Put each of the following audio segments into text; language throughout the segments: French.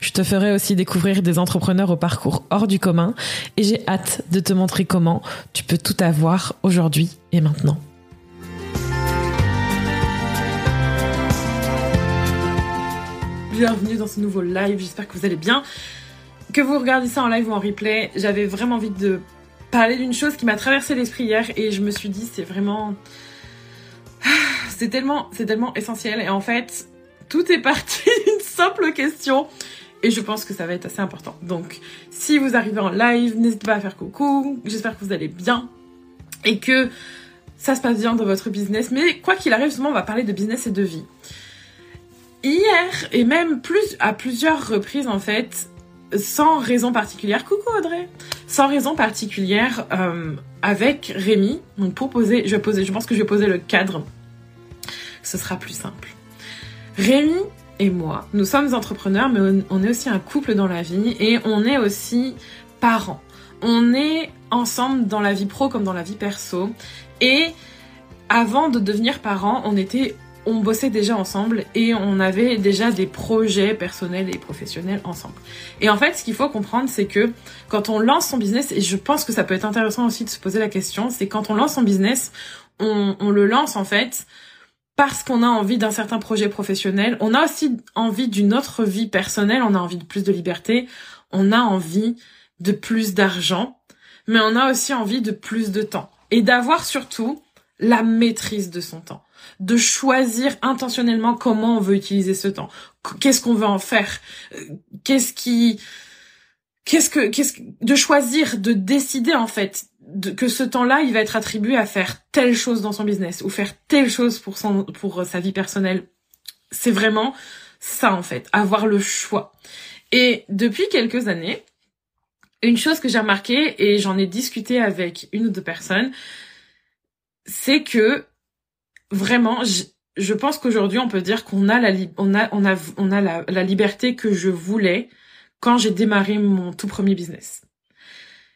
Je te ferai aussi découvrir des entrepreneurs au parcours hors du commun et j'ai hâte de te montrer comment tu peux tout avoir aujourd'hui et maintenant. Bienvenue dans ce nouveau live, j'espère que vous allez bien. Que vous regardez ça en live ou en replay, j'avais vraiment envie de parler d'une chose qui m'a traversé l'esprit hier et je me suis dit c'est vraiment c'est tellement c'est tellement essentiel et en fait tout est parti d'une simple question et je pense que ça va être assez important. Donc, si vous arrivez en live, n'hésitez pas à faire coucou. J'espère que vous allez bien et que ça se passe bien dans votre business. Mais quoi qu'il arrive, justement, on va parler de business et de vie. Hier, et même plus à plusieurs reprises en fait, sans raison particulière, coucou Audrey, sans raison particulière, euh, avec Rémi, donc pour poser, je, poser, je pense que je vais poser le cadre, ce sera plus simple. Rémi et moi, nous sommes entrepreneurs, mais on est aussi un couple dans la vie et on est aussi parents. On est ensemble dans la vie pro comme dans la vie perso. Et avant de devenir parents, on était on bossait déjà ensemble et on avait déjà des projets personnels et professionnels ensemble. Et en fait, ce qu'il faut comprendre, c'est que quand on lance son business, et je pense que ça peut être intéressant aussi de se poser la question, c'est quand on lance son business, on, on le lance en fait parce qu'on a envie d'un certain projet professionnel. On a aussi envie d'une autre vie personnelle. On a envie de plus de liberté. On a envie de plus d'argent. Mais on a aussi envie de plus de temps. Et d'avoir surtout la maîtrise de son temps. De choisir intentionnellement comment on veut utiliser ce temps. Qu'est-ce qu'on veut en faire? Euh, qu'est-ce qui, qu'est-ce que, qu'est-ce de choisir, de décider en fait que ce temps-là, il va être attribué à faire telle chose dans son business ou faire telle chose pour son pour euh, sa vie personnelle. C'est vraiment ça en fait, avoir le choix. Et depuis quelques années, une chose que j'ai remarqué et j'en ai discuté avec une ou deux personnes, c'est que vraiment, je, je pense qu'aujourd'hui on peut dire qu'on a la on a on a on a la, la liberté que je voulais quand j'ai démarré mon tout premier business.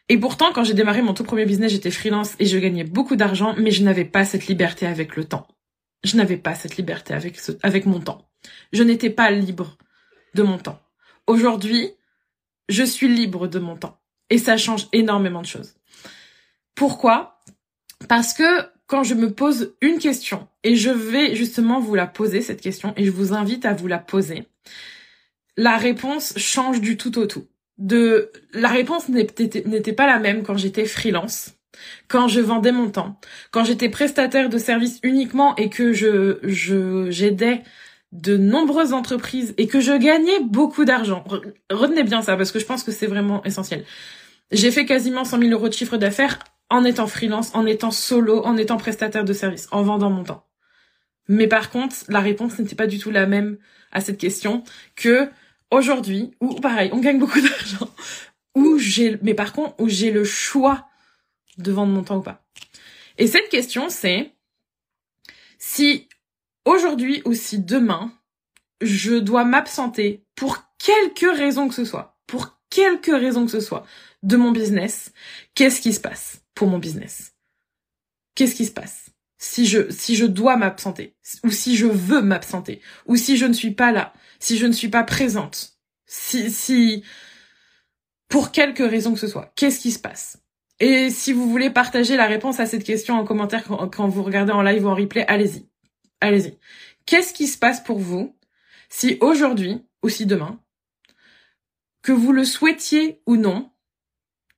Et pourtant, quand j'ai démarré mon tout premier business, j'étais freelance et je gagnais beaucoup d'argent, mais je n'avais pas cette liberté avec le temps. Je n'avais pas cette liberté avec avec mon temps. Je n'étais pas libre de mon temps. Aujourd'hui, je suis libre de mon temps. Et ça change énormément de choses. Pourquoi? Parce que quand je me pose une question, et je vais justement vous la poser, cette question, et je vous invite à vous la poser, la réponse change du tout au tout de la réponse n'était pas la même quand j'étais freelance, quand je vendais mon temps, quand j'étais prestataire de services uniquement et que je j'aidais de nombreuses entreprises et que je gagnais beaucoup d'argent. Retenez bien ça parce que je pense que c'est vraiment essentiel. J'ai fait quasiment 100 000 euros de chiffre d'affaires en étant freelance, en étant solo, en étant prestataire de services, en vendant mon temps. Mais par contre, la réponse n'était pas du tout la même à cette question que aujourd'hui, ou pareil, on gagne beaucoup d'argent, où j'ai, mais par contre, où j'ai le choix de vendre mon temps ou pas. Et cette question, c'est si aujourd'hui ou si demain, je dois m'absenter pour quelque raison que ce soit, pour quelque raison que ce soit, de mon business, qu'est-ce qui se passe pour mon business? Qu'est-ce qui se passe? Si je si je dois m'absenter ou si je veux m'absenter ou si je ne suis pas là si je ne suis pas présente, si, si, pour quelque raison que ce soit, qu'est-ce qui se passe? Et si vous voulez partager la réponse à cette question en commentaire quand, vous regardez en live ou en replay, allez-y. Allez-y. Qu'est-ce qui se passe pour vous si aujourd'hui, ou si demain, que vous le souhaitiez ou non,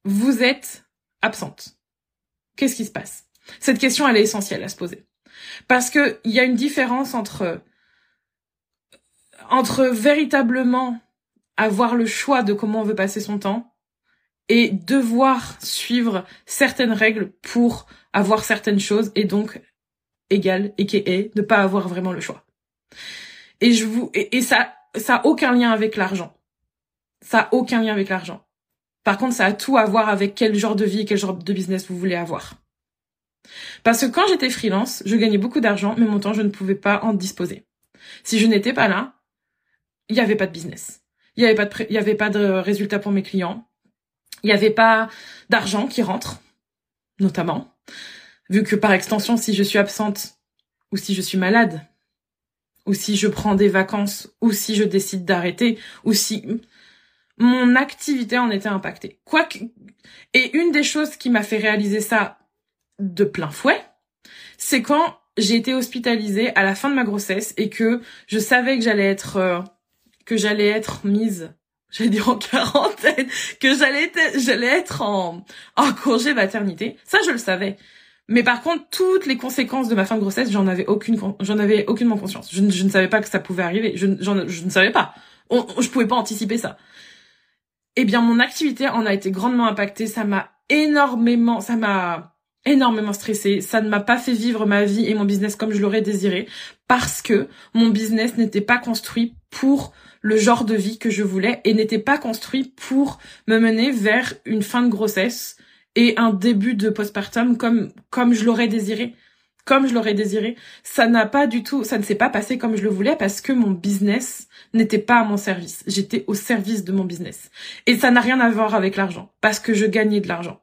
vous êtes absente? Qu'est-ce qui se passe? Cette question, elle est essentielle à se poser. Parce que il y a une différence entre entre véritablement avoir le choix de comment on veut passer son temps et devoir suivre certaines règles pour avoir certaines choses et donc égal et ne pas avoir vraiment le choix. Et je vous et, ça ça a aucun lien avec l'argent. Ça a aucun lien avec l'argent. Par contre, ça a tout à voir avec quel genre de vie, quel genre de business vous voulez avoir. Parce que quand j'étais freelance, je gagnais beaucoup d'argent, mais mon temps, je ne pouvais pas en disposer. Si je n'étais pas là, il n'y avait pas de business. Il n'y avait pas de, résultats pour mes clients. Il n'y avait pas d'argent qui rentre, notamment. Vu que par extension, si je suis absente ou si je suis malade, ou si je prends des vacances, ou si je décide d'arrêter, ou si mon activité en était impactée. Quoique, et une des choses qui m'a fait réaliser ça de plein fouet, c'est quand j'ai été hospitalisée à la fin de ma grossesse et que je savais que j'allais être euh, que j'allais être mise j'allais dire en quarantaine que j'allais être j'allais être en en congé maternité. Ça je le savais. Mais par contre toutes les conséquences de ma fin de grossesse j'en avais aucune j'en avais aucunement conscience. Je, je, ne savais pas que ça pouvait arriver. Je, je ne savais pas. Je pouvais pas anticiper ça. Eh bien mon activité en a été grandement impactée. Ça m'a énormément ça m'a énormément stressée. Ça ne m'a pas fait vivre ma vie et mon business comme je l'aurais désiré parce que mon business n'était pas construit pour le genre de vie que je voulais et n'était pas construit pour me mener vers une fin de grossesse et un début de postpartum comme comme je l'aurais désiré. Comme je l'aurais désiré, ça n'a pas du tout, ça ne s'est pas passé comme je le voulais parce que mon business n'était pas à mon service. J'étais au service de mon business. Et ça n'a rien à voir avec l'argent parce que je gagnais de l'argent.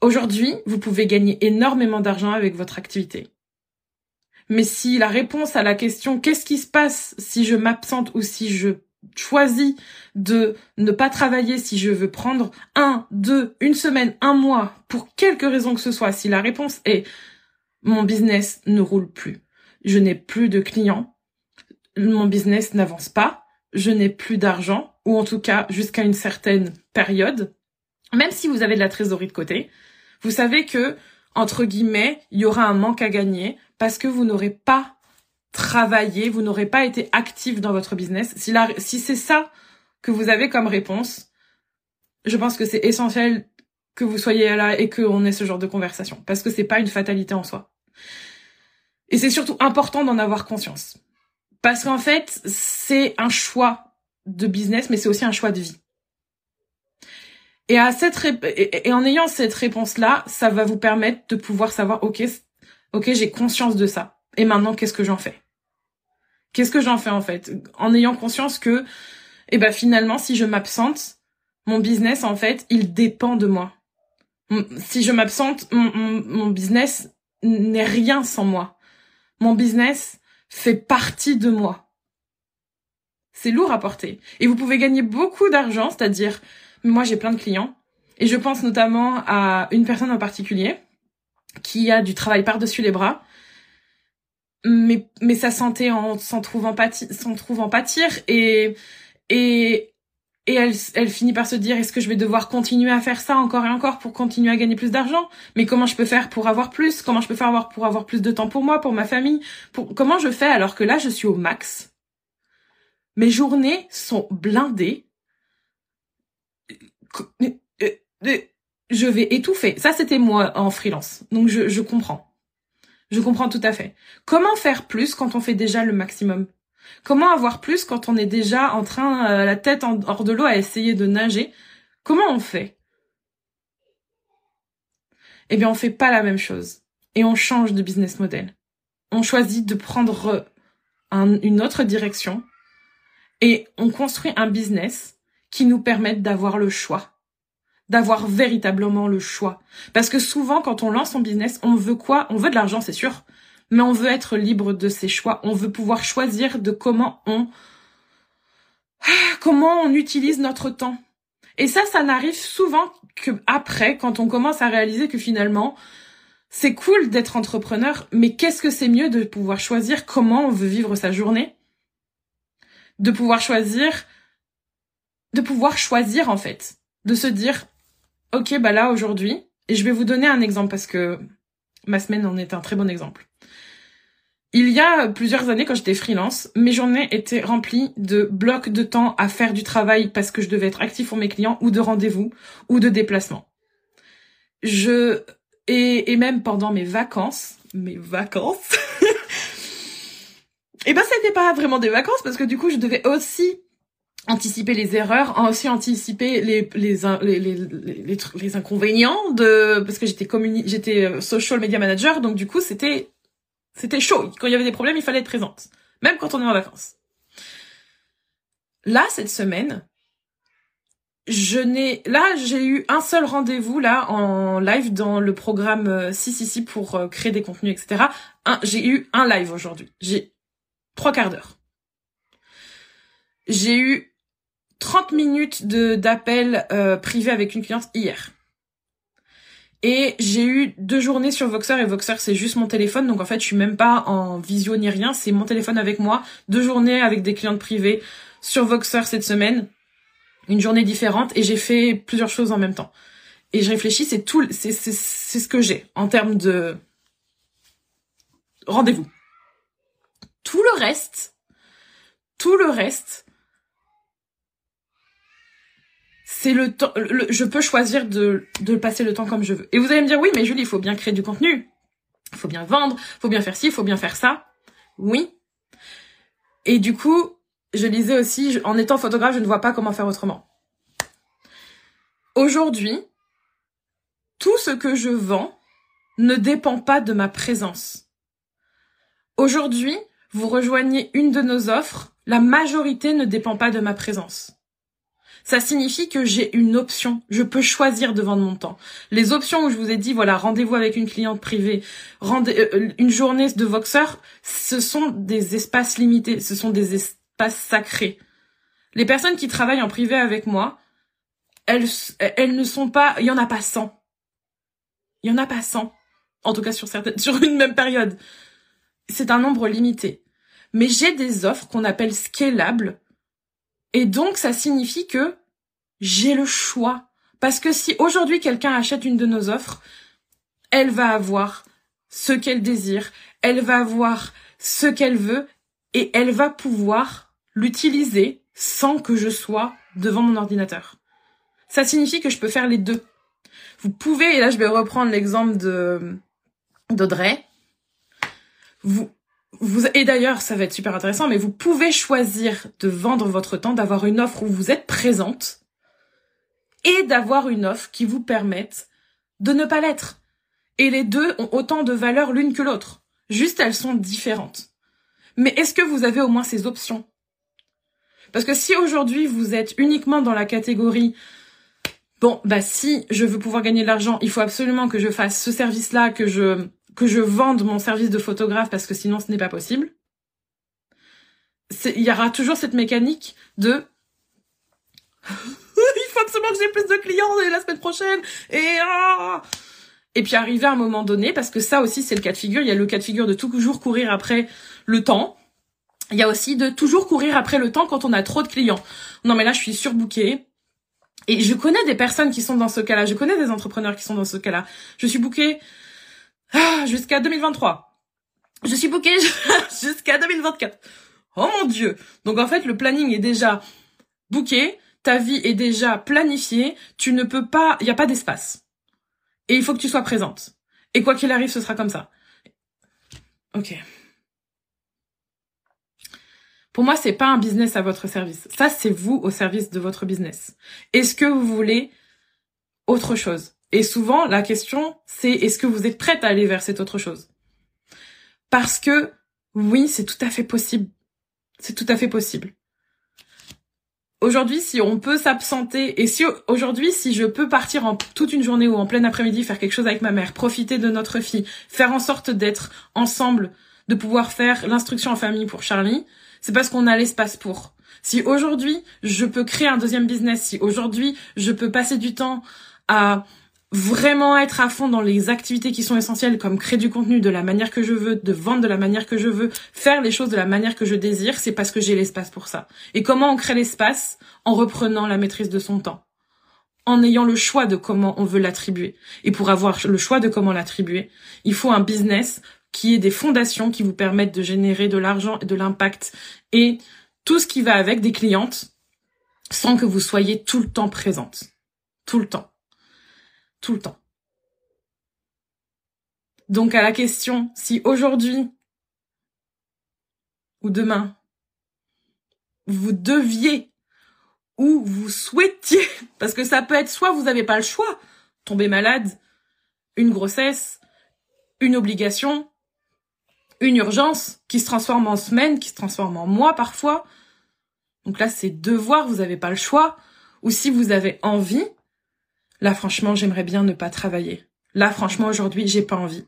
Aujourd'hui, vous pouvez gagner énormément d'argent avec votre activité. Mais si la réponse à la question qu'est-ce qui se passe si je m'absente ou si je choisis de ne pas travailler, si je veux prendre un, deux, une semaine, un mois, pour quelque raison que ce soit, si la réponse est mon business ne roule plus, je n'ai plus de clients, mon business n'avance pas, je n'ai plus d'argent, ou en tout cas jusqu'à une certaine période, même si vous avez de la trésorerie de côté, vous savez que, entre guillemets, il y aura un manque à gagner parce que vous n'aurez pas travaillé, vous n'aurez pas été actif dans votre business. Si, si c'est ça que vous avez comme réponse, je pense que c'est essentiel que vous soyez là et qu'on ait ce genre de conversation parce que c'est pas une fatalité en soi. Et c'est surtout important d'en avoir conscience. Parce qu'en fait, c'est un choix de business, mais c'est aussi un choix de vie. Et à cette et, en ayant cette réponse là, ça va vous permettre de pouvoir savoir OK, OK, j'ai conscience de ça. Et maintenant qu'est-ce que j'en fais? Qu'est-ce que j'en fais en fait? En ayant conscience que eh ben finalement si je m'absente, mon business en fait, il dépend de moi. Si je m'absente, mon business n'est rien sans moi. Mon business fait partie de moi. C'est lourd à porter. Et vous pouvez gagner beaucoup d'argent, c'est-à-dire moi j'ai plein de clients. Et je pense notamment à une personne en particulier qui a du travail par-dessus les bras, mais mais sa santé s'en trouve en pâtir, s'en trouve en pâtir et et et elle, elle finit par se dire est-ce que je vais devoir continuer à faire ça encore et encore pour continuer à gagner plus d'argent? Mais comment je peux faire pour avoir plus? Comment je peux faire pour avoir plus de temps pour moi, pour ma famille? Pour... Comment je fais alors que là je suis au max? Mes journées sont blindées je vais étouffer. Ça, c'était moi en freelance. Donc, je, je comprends. Je comprends tout à fait. Comment faire plus quand on fait déjà le maximum? Comment avoir plus quand on est déjà en train, euh, la tête hors de l'eau, à essayer de nager? Comment on fait? Eh bien, on fait pas la même chose. Et on change de business model. On choisit de prendre une autre direction. Et on construit un business qui nous permette d'avoir le choix d'avoir véritablement le choix. Parce que souvent, quand on lance son business, on veut quoi? On veut de l'argent, c'est sûr, mais on veut être libre de ses choix. On veut pouvoir choisir de comment on comment on utilise notre temps. Et ça, ça n'arrive souvent que après, quand on commence à réaliser que finalement, c'est cool d'être entrepreneur, mais qu'est-ce que c'est mieux de pouvoir choisir comment on veut vivre sa journée, de pouvoir choisir, de pouvoir choisir en fait, de se dire ok, bah là aujourd'hui, et je vais vous donner un exemple parce que ma semaine en est un très bon exemple. Il y a plusieurs années, quand j'étais freelance, mes journées étaient remplies de blocs de temps à faire du travail parce que je devais être actif pour mes clients, ou de rendez-vous, ou de déplacements. Je et, et même pendant mes vacances, mes vacances, et eh ben c'était pas vraiment des vacances parce que du coup je devais aussi anticiper les erreurs, aussi anticiper les les les les, les, inconvénients de parce que j'étais j'étais euh, social media manager donc du coup c'était c'était chaud quand il y avait des problèmes il fallait être présente même quand on est en vacances. Là cette semaine je n'ai là j'ai eu un seul rendez-vous là en live dans le programme 6 euh, pour euh, créer des contenus etc. J'ai eu un live aujourd'hui. J'ai trois quarts d'heure. J'ai eu 30 minutes d'appel euh, privé avec une cliente hier. Et j'ai eu deux journées sur Voxer et Voxer c'est juste mon téléphone donc en fait je suis même pas en visio ni rien, c'est mon téléphone avec moi. Deux journées avec des clientes privées sur Voxer cette semaine, une journée différente et j'ai fait plusieurs choses en même temps. Et je réfléchis, c'est tout, c'est c'est ce que j'ai en termes de rendez-vous. Tout le reste, tout le reste, c'est le temps, je peux choisir de, de passer le temps comme je veux. Et vous allez me dire, oui, mais Julie, il faut bien créer du contenu. Il faut bien vendre, il faut bien faire ci, il faut bien faire ça. Oui. Et du coup, je lisais aussi, en étant photographe, je ne vois pas comment faire autrement. Aujourd'hui, tout ce que je vends ne dépend pas de ma présence. Aujourd'hui, vous rejoignez une de nos offres, la majorité ne dépend pas de ma présence ça signifie que j'ai une option. Je peux choisir de vendre mon temps. Les options où je vous ai dit, voilà, rendez-vous avec une cliente privée, rendez, euh, euh, une journée de Voxer, ce sont des espaces limités, ce sont des espaces sacrés. Les personnes qui travaillent en privé avec moi, elles, elles ne sont pas, il y en a pas 100. Il y en a pas 100. En tout cas sur certaines, sur une même période. C'est un nombre limité. Mais j'ai des offres qu'on appelle scalables et donc, ça signifie que j'ai le choix. Parce que si aujourd'hui quelqu'un achète une de nos offres, elle va avoir ce qu'elle désire, elle va avoir ce qu'elle veut et elle va pouvoir l'utiliser sans que je sois devant mon ordinateur. Ça signifie que je peux faire les deux. Vous pouvez, et là je vais reprendre l'exemple de d'Audrey, vous, et d'ailleurs, ça va être super intéressant, mais vous pouvez choisir de vendre votre temps, d'avoir une offre où vous êtes présente et d'avoir une offre qui vous permette de ne pas l'être. Et les deux ont autant de valeur l'une que l'autre. Juste, elles sont différentes. Mais est-ce que vous avez au moins ces options? Parce que si aujourd'hui vous êtes uniquement dans la catégorie bon, bah si je veux pouvoir gagner de l'argent, il faut absolument que je fasse ce service-là, que je que je vende mon service de photographe parce que sinon ce n'est pas possible. Il y aura toujours cette mécanique de il faut absolument que j'ai plus de clients la semaine prochaine et ah et puis arriver à un moment donné parce que ça aussi c'est le cas de figure, il y a le cas de figure de toujours courir après le temps. Il y a aussi de toujours courir après le temps quand on a trop de clients. Non mais là je suis surbookée. Et je connais des personnes qui sont dans ce cas-là, je connais des entrepreneurs qui sont dans ce cas-là. Je suis bookée ah, jusqu'à 2023. Je suis bookée jusqu'à 2024. Oh mon dieu. Donc en fait, le planning est déjà booké, ta vie est déjà planifiée, tu ne peux pas, il n'y a pas d'espace. Et il faut que tu sois présente. Et quoi qu'il arrive, ce sera comme ça. Ok. Pour moi, c'est pas un business à votre service. Ça, c'est vous au service de votre business. Est-ce que vous voulez autre chose? Et souvent, la question, c'est est-ce que vous êtes prête à aller vers cette autre chose? Parce que oui, c'est tout à fait possible. C'est tout à fait possible. Aujourd'hui, si on peut s'absenter, et si aujourd'hui, si je peux partir en toute une journée ou en plein après-midi, faire quelque chose avec ma mère, profiter de notre fille, faire en sorte d'être ensemble, de pouvoir faire l'instruction en famille pour Charlie, c'est parce qu'on a l'espace pour. Si aujourd'hui, je peux créer un deuxième business, si aujourd'hui, je peux passer du temps à vraiment être à fond dans les activités qui sont essentielles comme créer du contenu de la manière que je veux, de vendre de la manière que je veux, faire les choses de la manière que je désire, c'est parce que j'ai l'espace pour ça. Et comment on crée l'espace En reprenant la maîtrise de son temps? En ayant le choix de comment on veut l'attribuer. Et pour avoir le choix de comment l'attribuer, il faut un business qui ait des fondations qui vous permettent de générer de l'argent et de l'impact et tout ce qui va avec des clientes sans que vous soyez tout le temps présente. Tout le temps tout le temps. Donc à la question, si aujourd'hui ou demain, vous deviez où vous souhaitiez, parce que ça peut être soit vous n'avez pas le choix, tomber malade, une grossesse, une obligation, une urgence qui se transforme en semaine, qui se transforme en mois parfois. Donc là, c'est devoir, vous n'avez pas le choix. Ou si vous avez envie, là franchement, j'aimerais bien ne pas travailler. Là franchement, aujourd'hui, j'ai pas envie.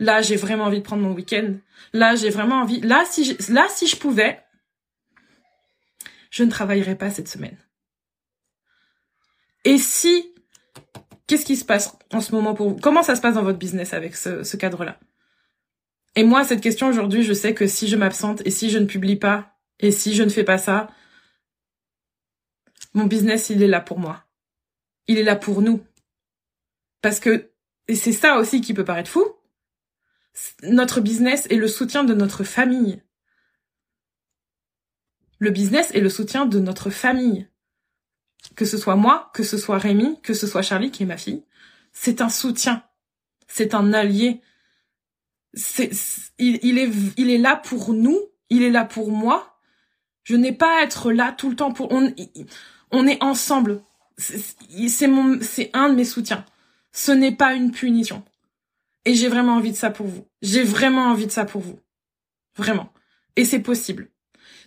Là, j'ai vraiment envie de prendre mon week-end. Là, j'ai vraiment envie. Là, si je, là, si je pouvais, je ne travaillerais pas cette semaine. Et si, qu'est-ce qui se passe en ce moment pour vous? Comment ça se passe dans votre business avec ce, ce cadre-là? Et moi, cette question aujourd'hui, je sais que si je m'absente et si je ne publie pas et si je ne fais pas ça, mon business, il est là pour moi. Il est là pour nous. Parce que, et c'est ça aussi qui peut paraître fou, notre business est le soutien de notre famille. Le business est le soutien de notre famille. Que ce soit moi, que ce soit Rémi, que ce soit Charlie qui est ma fille, c'est un soutien. C'est un allié. Il, est, là pour nous. Il est là pour moi. Je n'ai pas à être là tout le temps pour, on est ensemble. C'est mon, c'est un de mes soutiens. Ce n'est pas une punition. Et j'ai vraiment envie de ça pour vous. J'ai vraiment envie de ça pour vous. Vraiment. Et c'est possible.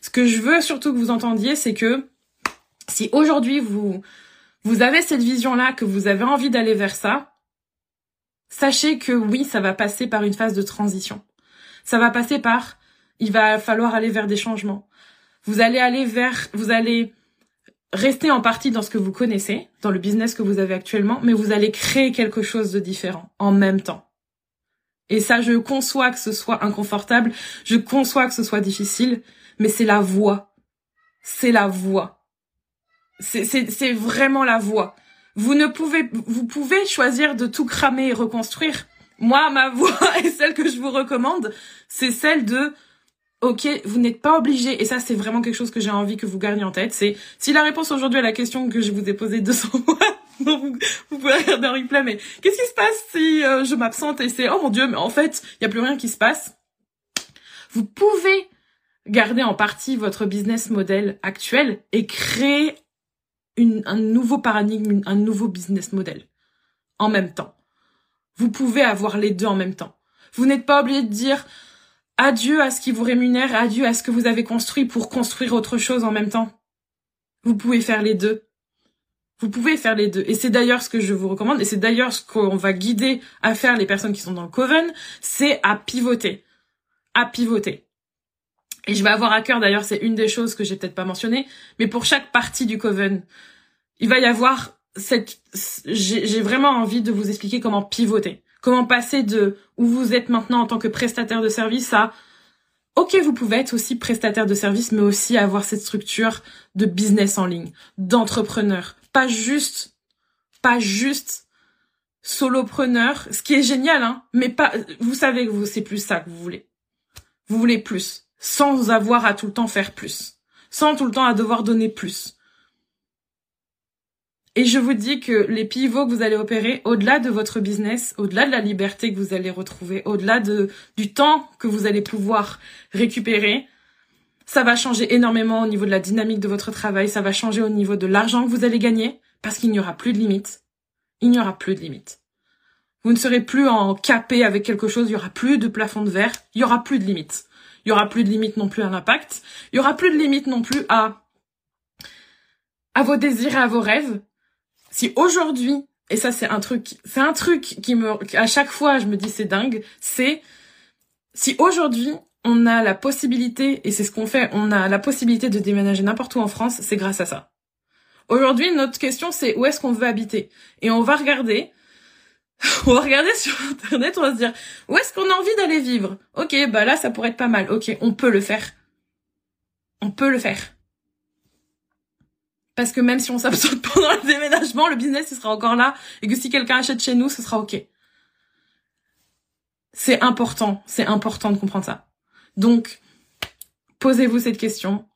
Ce que je veux surtout que vous entendiez, c'est que si aujourd'hui vous, vous avez cette vision-là, que vous avez envie d'aller vers ça, sachez que oui, ça va passer par une phase de transition. Ça va passer par, il va falloir aller vers des changements. Vous allez aller vers, vous allez rester en partie dans ce que vous connaissez, dans le business que vous avez actuellement, mais vous allez créer quelque chose de différent en même temps. Et ça, je conçois que ce soit inconfortable, je conçois que ce soit difficile, mais c'est la voie. C'est la voie. C'est vraiment la voie. Vous ne pouvez, vous pouvez choisir de tout cramer et reconstruire. Moi, ma voie et celle que je vous recommande, c'est celle de ok, vous n'êtes pas obligé, et ça c'est vraiment quelque chose que j'ai envie que vous gardiez en tête, c'est si la réponse aujourd'hui à la question que je vous ai posée 200 fois, vous, vous, pouvez regarder un replay, mais qu'est-ce qui se passe si euh, je m'absente et c'est oh mon dieu, mais en fait, il n'y a plus rien qui se passe? Vous pouvez garder en partie votre business model actuel et créer un nouveau paradigme, un nouveau business model en même temps. Vous pouvez avoir les deux en même temps. Vous n'êtes pas obligé de dire adieu à ce qui vous rémunère, adieu à ce que vous avez construit pour construire autre chose en même temps. Vous pouvez faire les deux. Vous pouvez faire les deux. Et c'est d'ailleurs ce que je vous recommande, et c'est d'ailleurs ce qu'on va guider à faire les personnes qui sont dans le Coven, c'est à pivoter. À pivoter. Et je vais avoir à cœur, d'ailleurs, c'est une des choses que j'ai peut-être pas mentionné, mais pour chaque partie du Coven, il va y avoir cette, j'ai vraiment envie de vous expliquer comment pivoter. Comment passer de où vous êtes maintenant en tant que prestataire de service à Ok, vous pouvez être aussi prestataire de service, mais aussi avoir cette structure de business en ligne, d'entrepreneur. Pas juste, pas juste solopreneur, ce qui est génial, hein, mais pas, vous savez que vous, c'est plus ça que vous voulez. Vous voulez plus, sans avoir à tout le temps faire plus, sans tout le temps à devoir donner plus. Et je vous dis que les pivots que vous allez opérer, au-delà de votre business, au-delà de la liberté que vous allez retrouver, au-delà de, du temps que vous allez pouvoir récupérer, ça va changer énormément au niveau de la dynamique de votre travail, ça va changer au niveau de l'argent que vous allez gagner, parce qu'il n'y aura plus de limites. Il n'y aura plus de limites. Vous ne serez plus en capé avec quelque chose, il y aura plus de plafond de verre, il y aura plus de limites. Il y aura plus de limites non plus à l'impact, il y aura plus de limites non plus à à vos désirs et à vos rêves, si aujourd'hui, et ça c'est un truc, c'est un truc qui me, à chaque fois je me dis c'est dingue, c'est si aujourd'hui on a la possibilité, et c'est ce qu'on fait, on a la possibilité de déménager n'importe où en France, c'est grâce à ça. Aujourd'hui, notre question c'est où est-ce qu'on veut habiter? Et on va regarder, on va regarder sur internet, on va se dire où est-ce qu'on a envie d'aller vivre? Ok, bah là ça pourrait être pas mal. Ok, on peut le faire. On peut le faire. Parce que même si on s'absente pendant le déménagement, le business il sera encore là. Et que si quelqu'un achète chez nous, ce sera ok. C'est important, c'est important de comprendre ça. Donc, posez-vous cette question,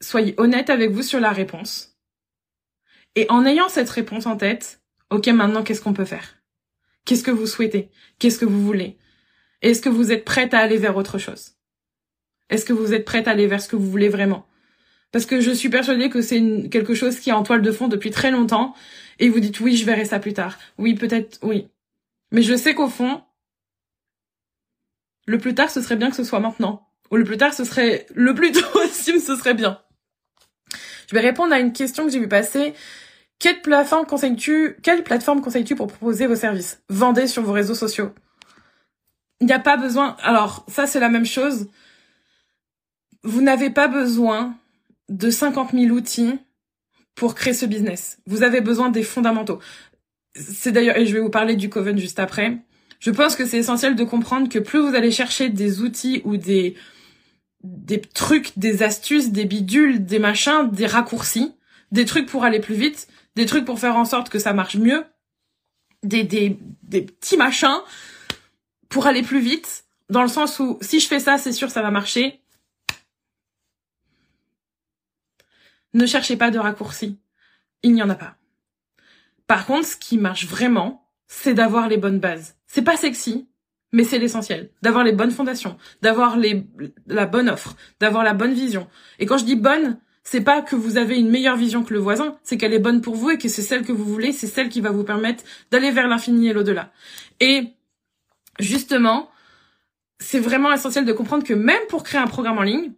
soyez honnête avec vous sur la réponse. Et en ayant cette réponse en tête, ok, maintenant qu'est-ce qu'on peut faire? Qu'est-ce que vous souhaitez? Qu'est-ce que vous voulez? Est-ce que vous êtes prête à aller vers autre chose? Est-ce que vous êtes prête à aller vers ce que vous voulez vraiment? Parce que je suis persuadée que c'est quelque chose qui est en toile de fond depuis très longtemps et vous dites oui, je verrai ça plus tard. Oui, peut-être, oui. Mais je sais qu'au fond, le plus tard, ce serait bien que ce soit maintenant. Ou le plus tard, ce serait le plus tôt possible, ce serait bien. Je vais répondre à une question que j'ai vu passer. Quelle plateforme conseilles-tu, quelle plateforme conseilles-tu pour proposer vos services? Vendez sur vos réseaux sociaux. Il n'y a pas besoin, alors, ça c'est la même chose. Vous n'avez pas besoin de 50 000 outils pour créer ce business. Vous avez besoin des fondamentaux. C'est d'ailleurs, et je vais vous parler du Coven juste après. Je pense que c'est essentiel de comprendre que plus vous allez chercher des outils ou des, des trucs, des astuces, des bidules, des machins, des raccourcis, des trucs pour aller plus vite, des trucs pour faire en sorte que ça marche mieux, des, des, des petits machins pour aller plus vite, dans le sens où si je fais ça, c'est sûr ça va marcher. Ne cherchez pas de raccourcis. Il n'y en a pas. Par contre, ce qui marche vraiment, c'est d'avoir les bonnes bases. C'est pas sexy, mais c'est l'essentiel. D'avoir les bonnes fondations, d'avoir la bonne offre, d'avoir la bonne vision. Et quand je dis bonne, c'est pas que vous avez une meilleure vision que le voisin, c'est qu'elle est bonne pour vous et que c'est celle que vous voulez, c'est celle qui va vous permettre d'aller vers l'infini et l'au-delà. Et justement, c'est vraiment essentiel de comprendre que même pour créer un programme en ligne,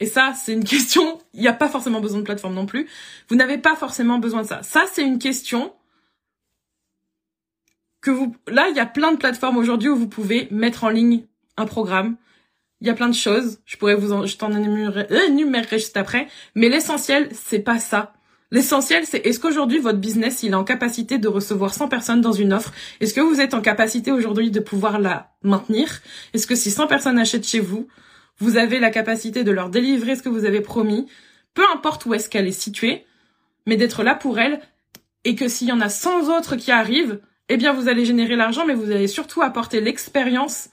et ça, c'est une question, il n'y a pas forcément besoin de plateforme non plus, vous n'avez pas forcément besoin de ça. Ça, c'est une question que vous, là, il y a plein de plateformes aujourd'hui où vous pouvez mettre en ligne un programme. Il y a plein de choses. Je pourrais vous en, je t'en énumérerai, juste après. Mais l'essentiel, c'est pas ça. L'essentiel, c'est est-ce qu'aujourd'hui votre business, il est en capacité de recevoir 100 personnes dans une offre? Est-ce que vous êtes en capacité aujourd'hui de pouvoir la maintenir? Est-ce que si 100 personnes achètent chez vous, vous avez la capacité de leur délivrer ce que vous avez promis, peu importe où est-ce qu'elle est située, mais d'être là pour elle, et que s'il y en a 100 autres qui arrivent, eh bien vous allez générer l'argent, mais vous allez surtout apporter l'expérience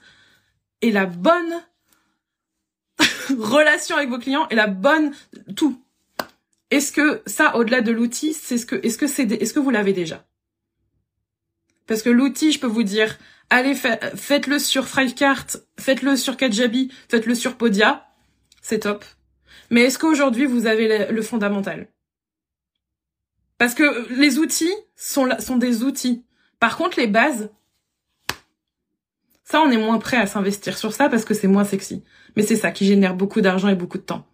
et la bonne relation avec vos clients et la bonne tout. Est-ce que ça, au-delà de l'outil, c'est ce que, est-ce que c'est, est-ce que vous l'avez déjà? Parce que l'outil, je peux vous dire, allez, faites-le sur Thrivecart, faites-le sur Kajabi, faites-le sur Podia, c'est top. Mais est-ce qu'aujourd'hui vous avez le, fondamental? Parce que les outils sont des outils. Par contre, les bases, ça, on est moins prêt à s'investir sur ça parce que c'est moins sexy. Mais c'est ça qui génère beaucoup d'argent et beaucoup de temps.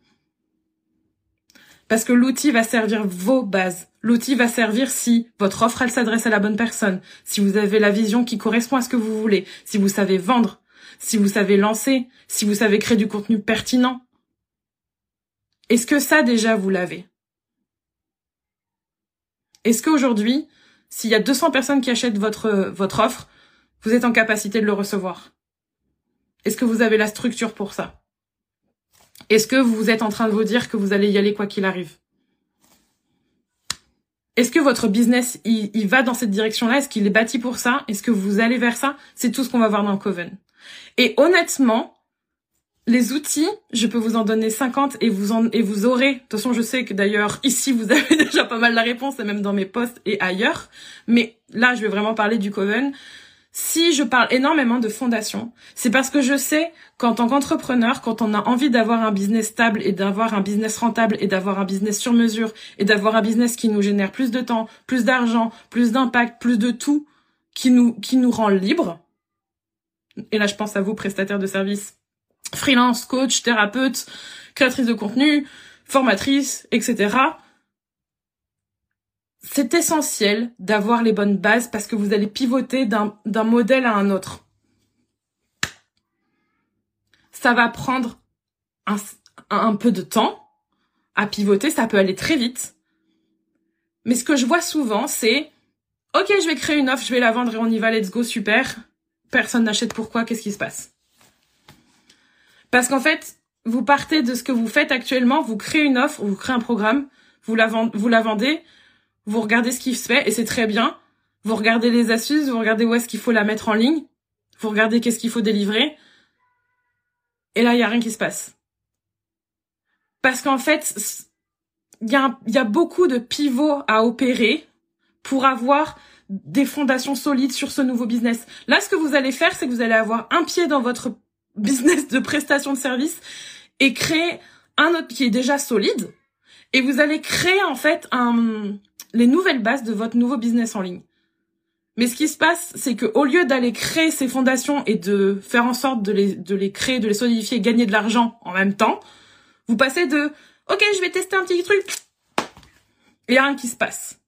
Parce que l'outil va servir vos bases. L'outil va servir si votre offre, elle s'adresse à la bonne personne, si vous avez la vision qui correspond à ce que vous voulez, si vous savez vendre, si vous savez lancer, si vous savez créer du contenu pertinent. Est-ce que ça déjà vous l'avez? Est-ce qu'aujourd'hui, s'il y a 200 personnes qui achètent votre, votre offre, vous êtes en capacité de le recevoir? Est-ce que vous avez la structure pour ça? Est-ce que vous êtes en train de vous dire que vous allez y aller quoi qu'il arrive? Est-ce que votre business, il, va dans cette direction-là? Est-ce qu'il est bâti pour ça? Est-ce que vous allez vers ça? C'est tout ce qu'on va voir dans Coven. Et honnêtement, les outils, je peux vous en donner 50 et vous en, et vous aurez. De toute façon, je sais que d'ailleurs, ici, vous avez déjà pas mal la réponse, et même dans mes posts et ailleurs. Mais là, je vais vraiment parler du Coven. Si je parle énormément de fondation, c'est parce que je sais qu'en tant qu'entrepreneur, quand on a envie d'avoir un business stable et d'avoir un business rentable et d'avoir un business sur mesure et d'avoir un business qui nous génère plus de temps, plus d'argent, plus d'impact, plus de tout, qui nous, qui nous rend libre. Et là, je pense à vous, prestataires de services freelance, coach, thérapeute, créatrice de contenu, formatrice, etc. C'est essentiel d'avoir les bonnes bases parce que vous allez pivoter d'un modèle à un autre. Ça va prendre un, un peu de temps à pivoter, ça peut aller très vite. Mais ce que je vois souvent, c'est OK, je vais créer une offre, je vais la vendre et on y va, let's go, super. Personne n'achète pourquoi, qu'est-ce qui se passe? Parce qu'en fait, vous partez de ce que vous faites actuellement, vous créez une offre, vous créez un programme, vous la, vous la vendez, vous regardez ce qui se fait et c'est très bien. Vous regardez les astuces, vous regardez où est-ce qu'il faut la mettre en ligne, vous regardez qu'est-ce qu'il faut délivrer. Et là, il y a rien qui se passe. Parce qu'en fait, il y, a, beaucoup de pivots à opérer pour avoir des fondations solides sur ce nouveau business. Là, ce que vous allez faire, c'est que vous allez avoir un pied dans votre business de prestation de service et créer un autre qui est déjà solide et vous allez créer en fait un, les nouvelles bases de votre nouveau business en ligne. Mais ce qui se passe, c'est que au lieu d'aller créer ces fondations et de faire en sorte de les, de les créer, de les solidifier, gagner de l'argent en même temps, vous passez de OK, je vais tester un petit truc et rien qui se passe.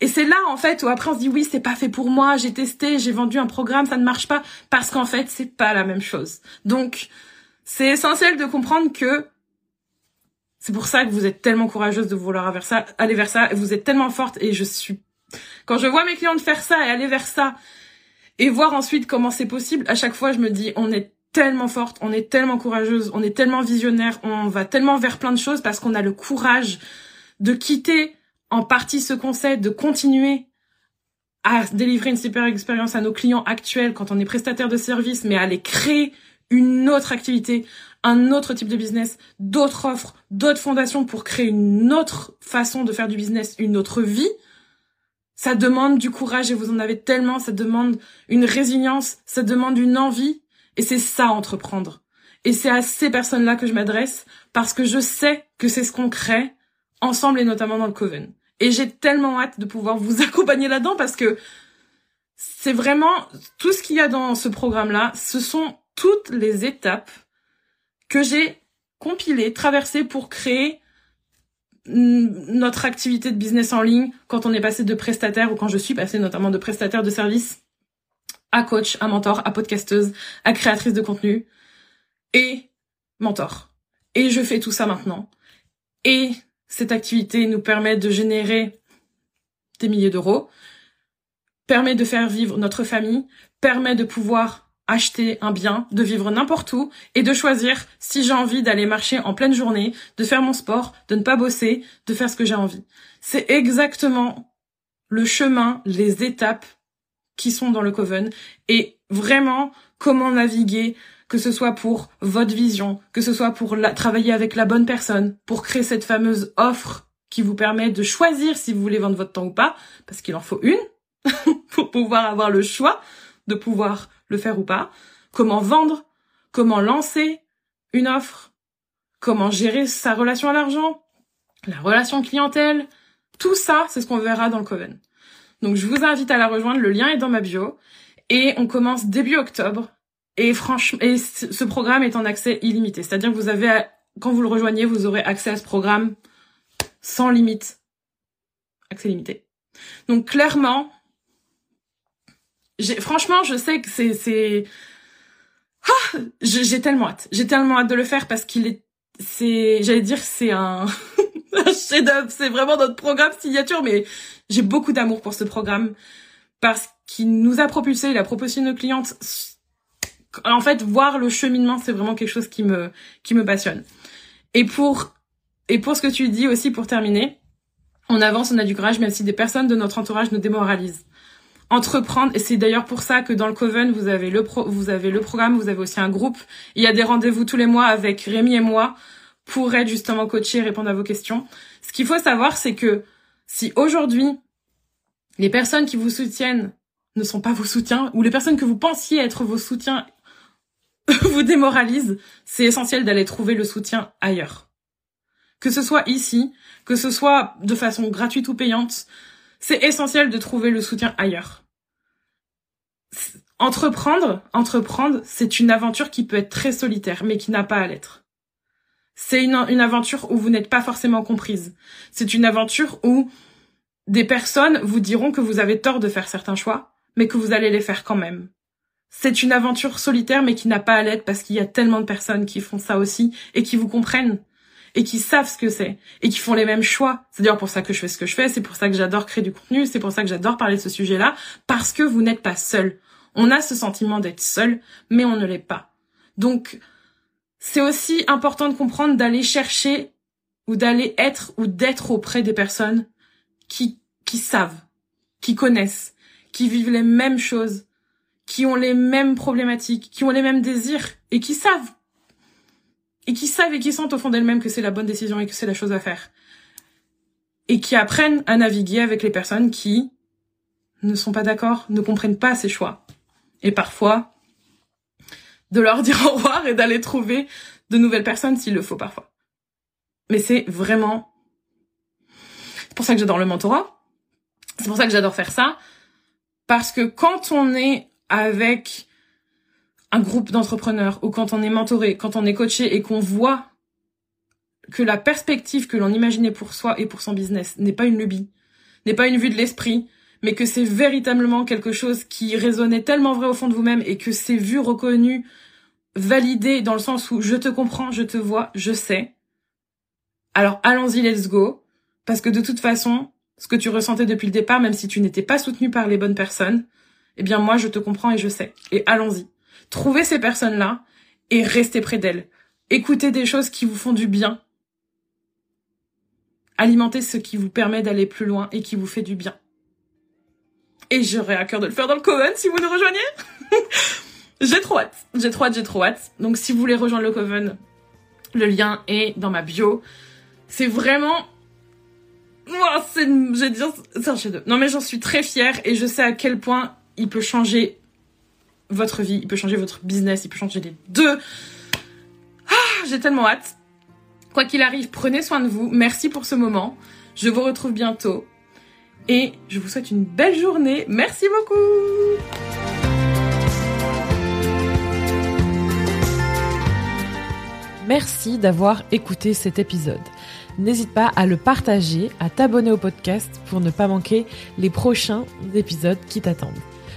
Et c'est là en fait où après on se dit oui, c'est pas fait pour moi, j'ai testé, j'ai vendu un programme, ça ne marche pas parce qu'en fait, c'est pas la même chose. Donc, c'est essentiel de comprendre que c'est pour ça que vous êtes tellement courageuse de vouloir aller vers ça, vous êtes tellement forte et je suis quand je vois mes clientes faire ça et aller vers ça et voir ensuite comment c'est possible, à chaque fois je me dis on est tellement forte, on est tellement courageuse, on est tellement visionnaire, on va tellement vers plein de choses parce qu'on a le courage de quitter en partie ce concept, de continuer à délivrer une super expérience à nos clients actuels quand on est prestataire de services, mais à aller créer une autre activité, un autre type de business, d'autres offres, d'autres fondations pour créer une autre façon de faire du business, une autre vie, ça demande du courage et vous en avez tellement, ça demande une résilience, ça demande une envie et c'est ça entreprendre. Et c'est à ces personnes-là que je m'adresse parce que je sais que c'est ce qu'on crée ensemble et notamment dans le Coven. Et j'ai tellement hâte de pouvoir vous accompagner là-dedans parce que c'est vraiment tout ce qu'il y a dans ce programme-là, ce sont toutes les étapes que j'ai compilées, traversées pour créer notre activité de business en ligne quand on est passé de prestataire ou quand je suis passée notamment de prestataire de service à coach, à mentor, à podcasteuse, à créatrice de contenu et mentor. Et je fais tout ça maintenant. Et cette activité nous permet de générer des milliers d'euros, permet de faire vivre notre famille, permet de pouvoir acheter un bien, de vivre n'importe où et de choisir si j'ai envie d'aller marcher en pleine journée, de faire mon sport, de ne pas bosser, de faire ce que j'ai envie. C'est exactement le chemin, les étapes qui sont dans le Coven et vraiment comment naviguer, que ce soit pour votre vision, que ce soit pour travailler avec la bonne personne, pour créer cette fameuse offre qui vous permet de choisir si vous voulez vendre votre temps ou pas, parce qu'il en faut une pour pouvoir avoir le choix de pouvoir le faire ou pas, comment vendre, comment lancer une offre, comment gérer sa relation à l'argent, la relation clientèle, tout ça, c'est ce qu'on verra dans le Coven. Donc je vous invite à la rejoindre, le lien est dans ma bio et on commence début octobre et franchement ce programme est en accès illimité, c'est-à-dire que vous avez quand vous le rejoignez, vous aurez accès à ce programme sans limite. Accès limité. Donc clairement, franchement, je sais que c'est, c'est, ah, j'ai tellement hâte. J'ai tellement hâte de le faire parce qu'il est, c'est, j'allais dire, c'est un, chef-d'œuvre. C'est vraiment notre programme signature, mais j'ai beaucoup d'amour pour ce programme parce qu'il nous a propulsé, il a proposé nos clientes. En fait, voir le cheminement, c'est vraiment quelque chose qui me, qui me passionne. Et pour, et pour ce que tu dis aussi, pour terminer, on avance, on a du courage, même si des personnes de notre entourage nous démoralisent entreprendre et c'est d'ailleurs pour ça que dans le Coven vous avez le pro, vous avez le programme, vous avez aussi un groupe. Il y a des rendez-vous tous les mois avec Rémi et moi pour être justement coaché et répondre à vos questions. Ce qu'il faut savoir c'est que si aujourd'hui les personnes qui vous soutiennent ne sont pas vos soutiens ou les personnes que vous pensiez être vos soutiens vous démoralisent, c'est essentiel d'aller trouver le soutien ailleurs. Que ce soit ici, que ce soit de façon gratuite ou payante, c'est essentiel de trouver le soutien ailleurs. Entreprendre, entreprendre, c'est une aventure qui peut être très solitaire, mais qui n'a pas à l'être. C'est une, une aventure où vous n'êtes pas forcément comprise. C'est une aventure où des personnes vous diront que vous avez tort de faire certains choix, mais que vous allez les faire quand même. C'est une aventure solitaire, mais qui n'a pas à l'être parce qu'il y a tellement de personnes qui font ça aussi et qui vous comprennent et qui savent ce que c'est et qui font les mêmes choix. C'est d'ailleurs pour ça que je fais ce que je fais, c'est pour ça que j'adore créer du contenu, c'est pour ça que j'adore parler de ce sujet-là, parce que vous n'êtes pas seul. On a ce sentiment d'être seul, mais on ne l'est pas. Donc, c'est aussi important de comprendre d'aller chercher ou d'aller être ou d'être auprès des personnes qui, qui savent, qui connaissent, qui vivent les mêmes choses, qui ont les mêmes problématiques, qui ont les mêmes désirs et qui savent et qui savent et qui sentent au fond d'elles-mêmes que c'est la bonne décision et que c'est la chose à faire. Et qui apprennent à naviguer avec les personnes qui ne sont pas d'accord, ne comprennent pas ces choix. Et parfois, de leur dire au revoir et d'aller trouver de nouvelles personnes s'il le faut parfois. Mais c'est vraiment... C'est pour ça que j'adore le mentorat. C'est pour ça que j'adore faire ça. Parce que quand on est avec un groupe d'entrepreneurs ou quand on est mentoré, quand on est coaché et qu'on voit que la perspective que l'on imaginait pour soi et pour son business n'est pas une lubie, n'est pas une vue de l'esprit, mais que c'est véritablement quelque chose qui résonnait tellement vrai au fond de vous-même et que c'est vu, reconnu, validé dans le sens où je te comprends, je te vois, je sais. Alors allons-y, let's go. Parce que de toute façon, ce que tu ressentais depuis le départ, même si tu n'étais pas soutenu par les bonnes personnes, eh bien moi je te comprends et je sais. Et allons-y. Trouvez ces personnes-là et restez près d'elles. Écoutez des choses qui vous font du bien. Alimentez ce qui vous permet d'aller plus loin et qui vous fait du bien. Et j'aurais à cœur de le faire dans le Coven si vous nous rejoignez. j'ai trop hâte, j'ai trop hâte, j'ai trop hâte. Donc si vous voulez rejoindre le Coven, le lien est dans ma bio. C'est vraiment... Oh, c'est, j'ai Non mais j'en suis très fière et je sais à quel point il peut changer votre vie, il peut changer votre business, il peut changer les deux. Ah, j'ai tellement hâte. Quoi qu'il arrive, prenez soin de vous. Merci pour ce moment. Je vous retrouve bientôt. Et je vous souhaite une belle journée. Merci beaucoup. Merci d'avoir écouté cet épisode. N'hésite pas à le partager, à t'abonner au podcast pour ne pas manquer les prochains épisodes qui t'attendent.